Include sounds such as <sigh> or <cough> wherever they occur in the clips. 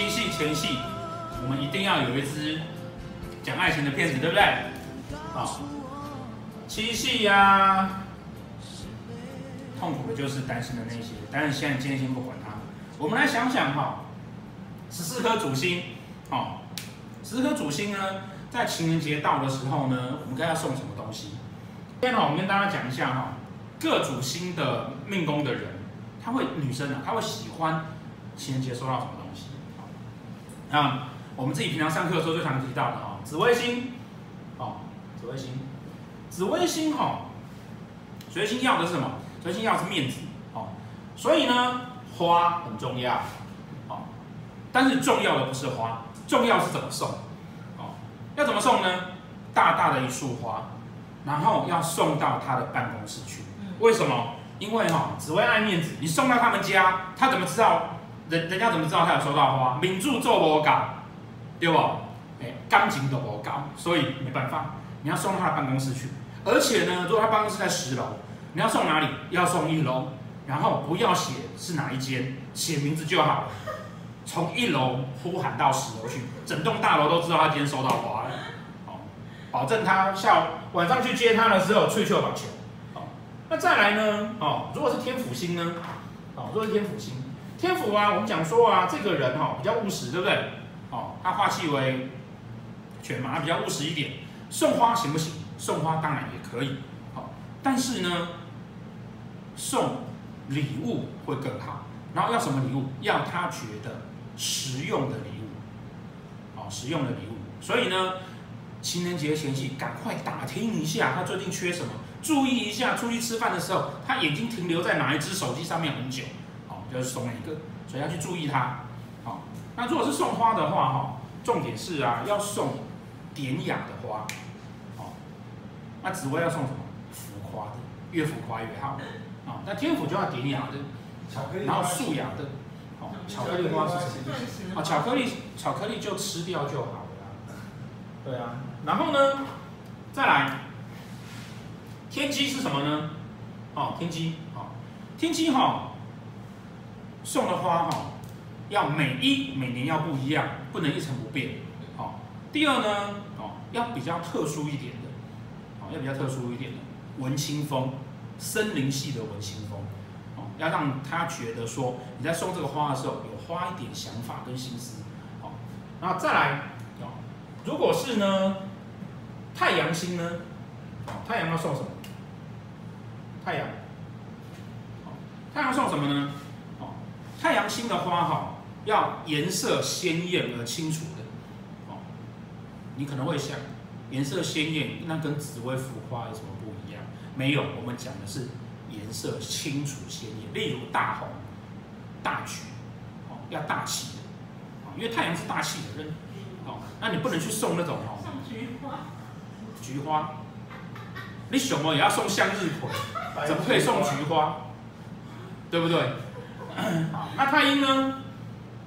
七夕前夕，我们一定要有一支讲爱情的片子，对不对？好，七夕呀，痛苦的就是担心的那些，但是现在今天先不管它，我们来想想哈，十四颗主星，好，十四颗主星呢，在情人节到的时候呢，我们该要送什么东西？今天呢，我们跟大家讲一下哈，各主星的命宫的人，他会女生啊，他会喜欢情人节收到什么啊，我们自己平常上课的时候最常提到的哈，紫微星，哦，紫微星，紫微星哈，紫微星要的是什么？紫微星要的是面子，哦，所以呢，花很重要，哦，但是重要的不是花，重要是怎么送哦。要怎么送呢？大大的一束花，然后要送到他的办公室去。为什么？因为哈，紫微爱面子，你送到他们家，他怎么知道？人人家怎么知道他有收到花？名著做不搞，对不？哎，钢琴都不搞，所以没办法，你要送到他的办公室去。而且呢，如果他办公室在十楼，你要送哪里？要送一楼，然后不要写是哪一间，写名字就好。从一楼呼喊到十楼去，整栋大楼都知道他今天收到花了，好，保证他下午晚上去接他的时候吹秋把钱，好，那再来呢，哦，如果是天府星呢，哦，如果是天府星，天府啊，我们讲说啊，这个人哈比较务实，对不对？哦，他化气为犬马，比较务实一点，送花行不行？送花当然也可以，好，但是呢，送礼物会更好，然后要什么礼物？要他觉得。实用的礼物，好，实用的礼物。所以呢，情人节前夕，赶快打听一下他最近缺什么，注意一下出去吃饭的时候，他眼睛停留在哪一只手机上面很久，就是送一个，所以要去注意它。好，那如果是送花的话，哈，重点是啊，要送典雅的花，好，那紫薇要送什么？浮夸的，越浮夸越好。啊，那天府就要典雅的，巧克力，然后素雅的。巧克力花是什么？啊，巧克力，巧克力就吃掉就好了。对啊，然后呢，再来，天机是什么呢？哦，天机，哦，天机哈，送的花哈，要每一每年要不一样，不能一成不变。好，第二呢，哦，要比较特殊一点的，哦，要比较特殊一点的文青风，森林系的文青风。哦要让他觉得说你在送这个花的时候有花一点想法跟心思，好，然后再来，哦，如果是呢，太阳星呢，哦，太阳要送什么？太阳，太阳送什么呢？哦，太阳星的花哈，要颜色鲜艳而清楚的，哦，你可能会想，颜色鲜艳，那跟紫微浮花有什么不一样？没有，我们讲的是。颜色清楚鲜艳，例如大红、大橘，哦，要大气的，哦，因为太阳是大气的人，哦，那你不能去送那种哦，送菊花，菊花，你什么也要送向日葵，怎么可以送菊花？对不对？那太阴呢？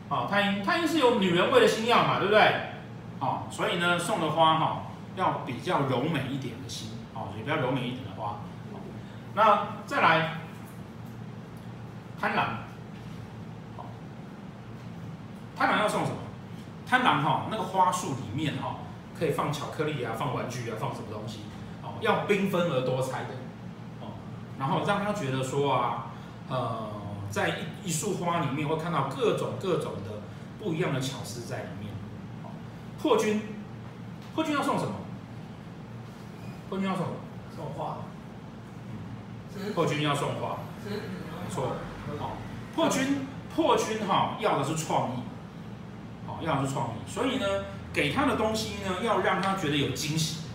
哦，太阴，太阴是有女人味的星曜嘛，对不对？哦，所以呢，送的花哈，要比较柔美一点的心，哦，也比较柔美一点的花。那再来，贪狼，贪狼要送什么？贪狼哈，那个花束里面哈，可以放巧克力啊，放玩具啊，放什么东西？哦，要缤纷而多彩的，哦，然后让他觉得说啊，呃，在一一束花里面会看到各种各种的不一样的巧思在里面。破军，破军要送什么？破军要送什么？送花。破军要送花，没错，好，破军破军哈要的是创意，好要的是创意，所以呢，给他的东西呢要让他觉得有惊喜，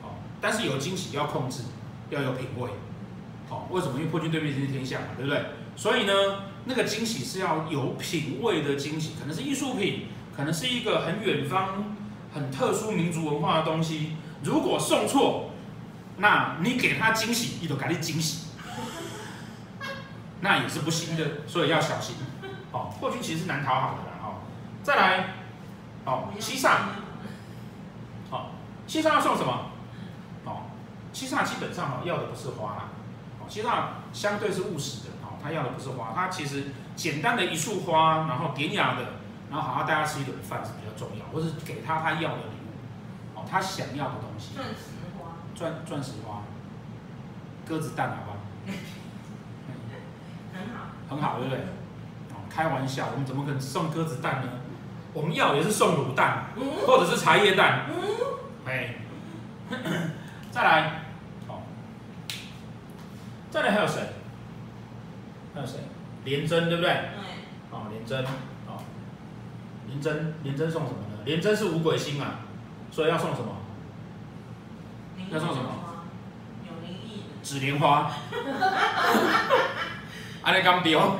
好，但是有惊喜要控制，要有品味，哦，为什么？因为破军对面是天相嘛，对不对？所以呢，那个惊喜是要有品味的惊喜，可能是艺术品，可能是一个很远方、很特殊民族文化的东西，如果送错。那你给他惊喜，你都给你惊喜，<laughs> 那也是不行的，所以要小心。哦，破军其实是难讨好的哦。再来，哦，七煞，哦，七煞要送什么？哦，七煞基本上哦要的不是花啦，哦，七煞相对是务实的，哦，他要的不是花，他其实简单的一束花，然后典雅的然后好好带他吃一顿饭是比较重要，或是给他他要的礼物，哦，他想要的东西。钻石花。钻钻石花，鸽子蛋好不好？很好。很好，对不对？哦，开玩笑，我们怎么可能送鸽子蛋呢？我们要也是送卤蛋，或者是茶叶蛋。哎，<coughs> 再来，哦，再来还有谁？还有谁？廉贞，对不对？对。哦，廉贞，哦，廉贞，廉贞送什么呢？廉贞是五鬼星啊，所以要送什么？要送什么？有灵异的。纸莲花。<laughs> 安尼刚丢。哦，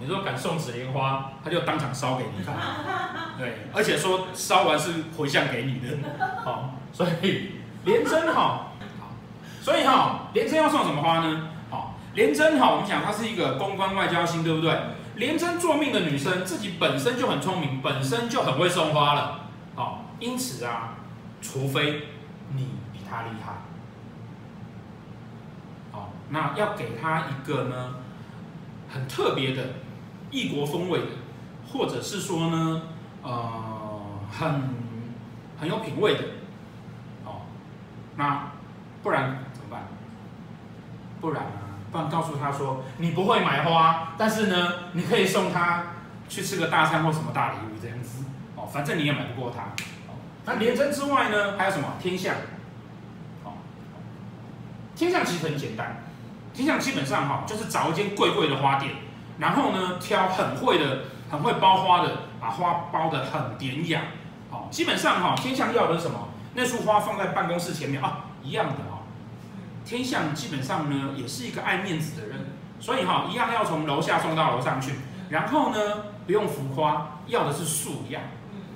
你说敢送纸莲花，他就当场烧给你看。<laughs> 对，而且说烧完是回向给你的。好，所以廉贞好，好，所以哈，廉贞要送什么花呢？好，廉贞好，我们讲它是一个公关外交星，对不对？廉贞做命的女生自己本身就很聪明，本身就很会送花了。好，因此啊，除非你比她厉害。好那要给她一个呢，很特别的异国风味的，或者是说呢，呃，很很有品味的，哦，那不然？不然啊，不然告诉他说，你不会买花，但是呢，你可以送他去吃个大餐或什么大礼物这样子，哦，反正你也买不过他。那廉贞之外呢，还有什么？天象，哦，天象其实很简单。天象基本上哈，就是找一间贵贵的花店，然后呢，挑很会的、很会包花的，把花包的很典雅。好，基本上哈，天象要的是什么？那束花放在办公室前面啊，一样的。天象基本上呢，也是一个爱面子的人，所以哈，一样要从楼下送到楼上去。然后呢，不用浮夸，要的是素雅、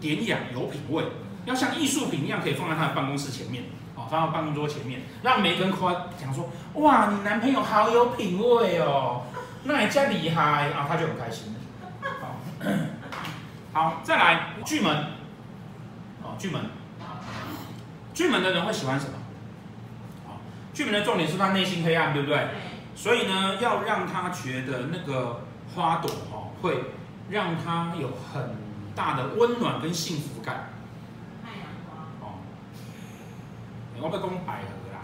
典雅、有品味，要像艺术品一样，可以放在他的办公室前面。哦放到办公桌前面，让每个人夸讲说：“哇，你男朋友好有品味哦，那你家厉害啊！”他就很开心。好，<coughs> 好，再来巨门。哦，巨门，巨门的人会喜欢什么？巨门的重点是他内心黑暗，对不对？所以呢，要让他觉得那个花朵哈，会让他有很大的温暖跟幸福感。太阳花哦我被公百合啦，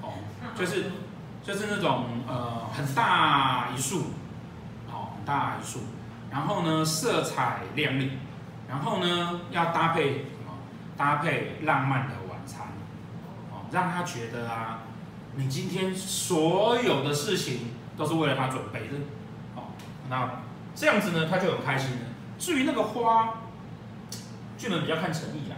哦，<laughs> 就是就是那种呃很大一束，哦很大一束，然后呢色彩亮丽，然后呢要搭配什么？搭配浪漫的让他觉得啊，你今天所有的事情都是为了他准备的，哦那这样子呢他就很开心了。至于那个花，巨门比较看诚意啦。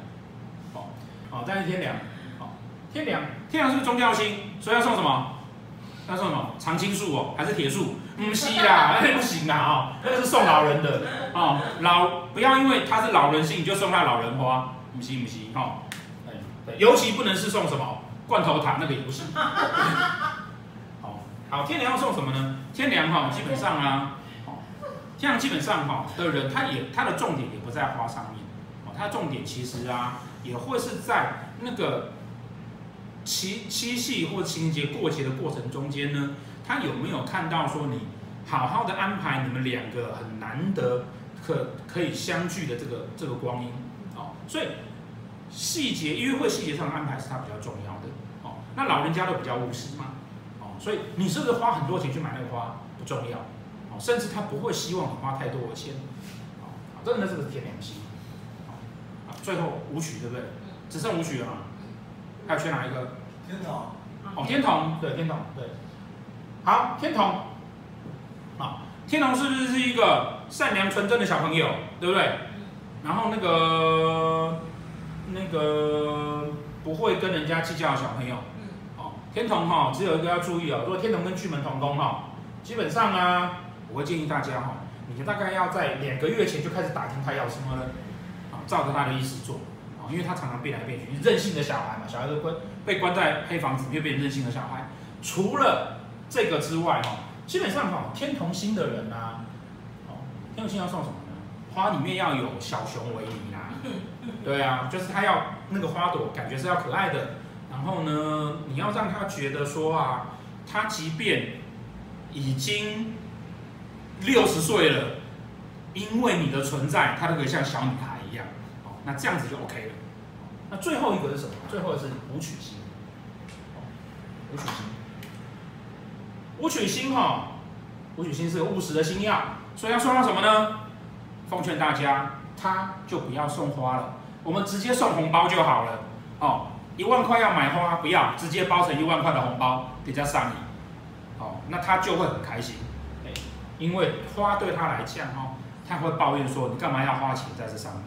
好，再是天梁，好，天良，天梁是不是宗教星？所以要送什么？要送什么？常青树哦，还是铁树？不是啦，那 <laughs> 不行啦，哦，那个是送老人的哦。老不要因为他是老人星，你就送他老人花，不行不行哦。对，尤其不能是送什么罐头糖，那个也不行。<laughs> 好，好，天良要送什么呢？天良哈，基本上啊，天梁基本上哈的人，他也他的重点也不在花上面，哦，他的重点其实啊。也会是在那个七七夕或情人节过节的过程中间呢，他有没有看到说你好好的安排你们两个很难得可可以相聚的这个这个光阴哦，所以细节约会细节上的安排是他比较重要的哦。那老人家都比较务实嘛哦，所以你是不是花很多钱去买那个花不重要哦，甚至他不会希望你花太多的钱哦，真的这个是天梁星。最后武曲对不对？只剩武曲了嘛？还有缺哪一个？天童。哦，天童，对，天童，对。好，天童。好，天童是不是是一个善良纯真的小朋友，对不对？然后那个那个不会跟人家计较的小朋友。哦，天童哈，只有一个要注意哦，如果天童跟巨门同宫哈，基本上啊，我会建议大家哈，你大概要在两个月前就开始打听他要什么了。照着他的意思做，啊，因为他常常变来变去，任性的小孩嘛，小孩都关被关在黑房子，又变任性的小孩。除了这个之外，哈，基本上哈，天童星的人啊，哦，天童星要送什么呢？花里面要有小熊维尼啊，<laughs> 对啊，就是他要那个花朵感觉是要可爱的，然后呢，你要让他觉得说啊，他即便已经六十岁了，因为你的存在，他都可以像小女孩一样，哦，那这样子就 OK 了。那最后一个是什么？最后是武曲星，武曲星，武曲星哈，武曲星是个务实的星曜，所以要说到什么呢？奉劝大家，他就不要送花了，我们直接送红包就好了。哦，一万块要买花，不要直接包成一万块的红包给他上礼，哦，那他就会很开心。因为花对他来讲，哦，他会抱怨说：“你干嘛要花钱在这上面？”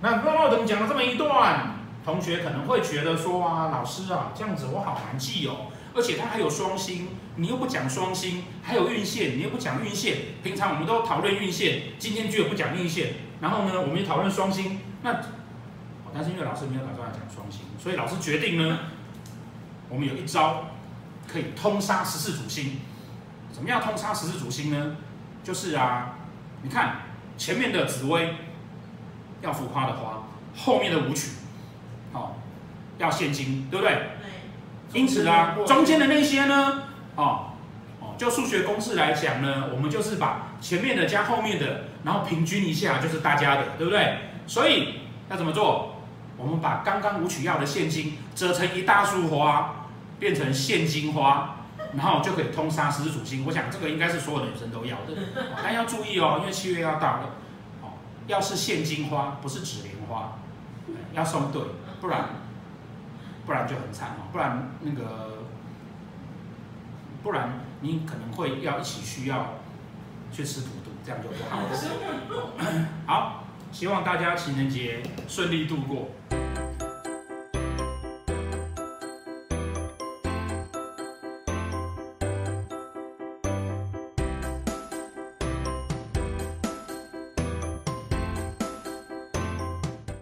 那不知道怎么讲了这么一段，同学可能会觉得说：“啊，老师啊，这样子我好难记哦，而且他还有双星，你又不讲双星，还有运线，你又不讲运线。平常我们都讨论运线，今天居然不讲运线，然后呢，我们也讨论双星。那，但是因为老师没有打算要讲双星，所以老师决定呢，我们有一招可以通杀十四主星。”怎么样通杀十四主星呢？就是啊，你看前面的紫微要浮夸的花，后面的武曲，哦，要现金，对不对？对。因此啊，中间的那些呢，哦哦，就数学公式来讲呢，我们就是把前面的加后面的，然后平均一下，就是大家的，对不对？所以要怎么做？我们把刚刚武曲要的现金折成一大束花，变成现金花。然后就可以通杀十字主星，我想这个应该是所有的女生都要的，但要注意哦，因为七月要到了，哦，要是现金花，不是纸莲花，要送对，不然不然就很惨哦，不然那个不然你可能会要一起需要去吃土土，这样就不好了。<coughs> 好，希望大家情人节顺利度过。